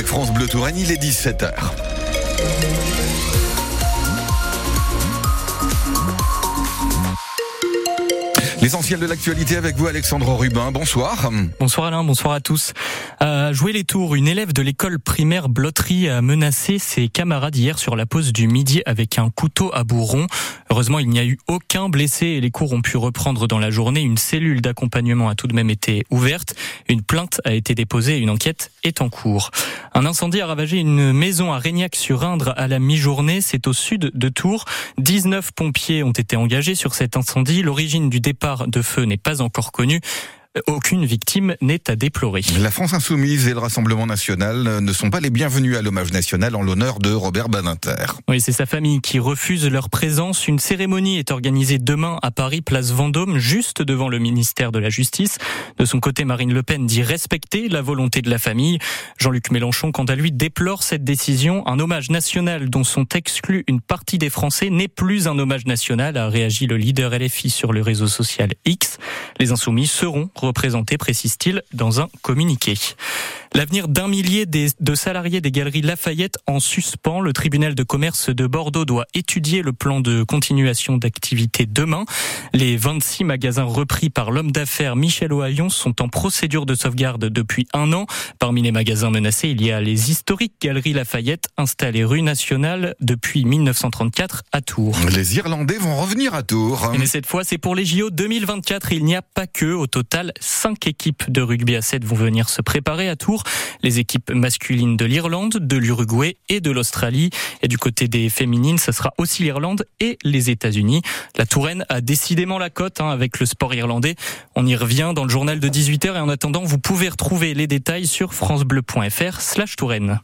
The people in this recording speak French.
avec France Bleu Touraine, il est 17h. L'essentiel de l'actualité avec vous, Alexandre Rubin. Bonsoir. Bonsoir Alain, bonsoir à tous. À jouer les tours, une élève de l'école primaire Blotterie a menacé ses camarades hier sur la pause du midi avec un couteau à bourron. Heureusement, il n'y a eu aucun blessé et les cours ont pu reprendre dans la journée. Une cellule d'accompagnement a tout de même été ouverte. Une plainte a été déposée et une enquête est en cours. Un incendie a ravagé une maison à Régnac-sur-Indre à la mi-journée. C'est au sud de Tours. 19 pompiers ont été engagés sur cet incendie. L'origine du départ de feu n'est pas encore connu. Aucune victime n'est à déplorer. La France insoumise et le Rassemblement national ne sont pas les bienvenus à l'hommage national en l'honneur de Robert Badinter. Oui, c'est sa famille qui refuse leur présence. Une cérémonie est organisée demain à Paris, place Vendôme, juste devant le ministère de la Justice. De son côté, Marine Le Pen dit respecter la volonté de la famille. Jean-Luc Mélenchon, quant à lui, déplore cette décision. Un hommage national dont sont exclus une partie des Français n'est plus un hommage national, a réagi le leader LFI sur le réseau social X. Les insoumis seront représentés, précise-t-il dans un communiqué. L'avenir d'un millier de salariés des galeries Lafayette en suspens. Le tribunal de commerce de Bordeaux doit étudier le plan de continuation d'activité demain. Les 26 magasins repris par l'homme d'affaires Michel Ohaillon sont en procédure de sauvegarde depuis un an. Parmi les magasins menacés, il y a les historiques galeries Lafayette installées rue nationale depuis 1934 à Tours. Les Irlandais vont revenir à Tours. Mais cette fois, c'est pour les JO 2024. Il n'y a pas que. Au total, cinq équipes de rugby à 7 vont venir se préparer à Tours. Les équipes masculines de l'Irlande, de l'Uruguay et de l'Australie. Et du côté des féminines, ce sera aussi l'Irlande et les États-Unis. La Touraine a décidément la cote hein, avec le sport irlandais. On y revient dans le journal de 18h et en attendant, vous pouvez retrouver les détails sur francebleu.fr slash Touraine.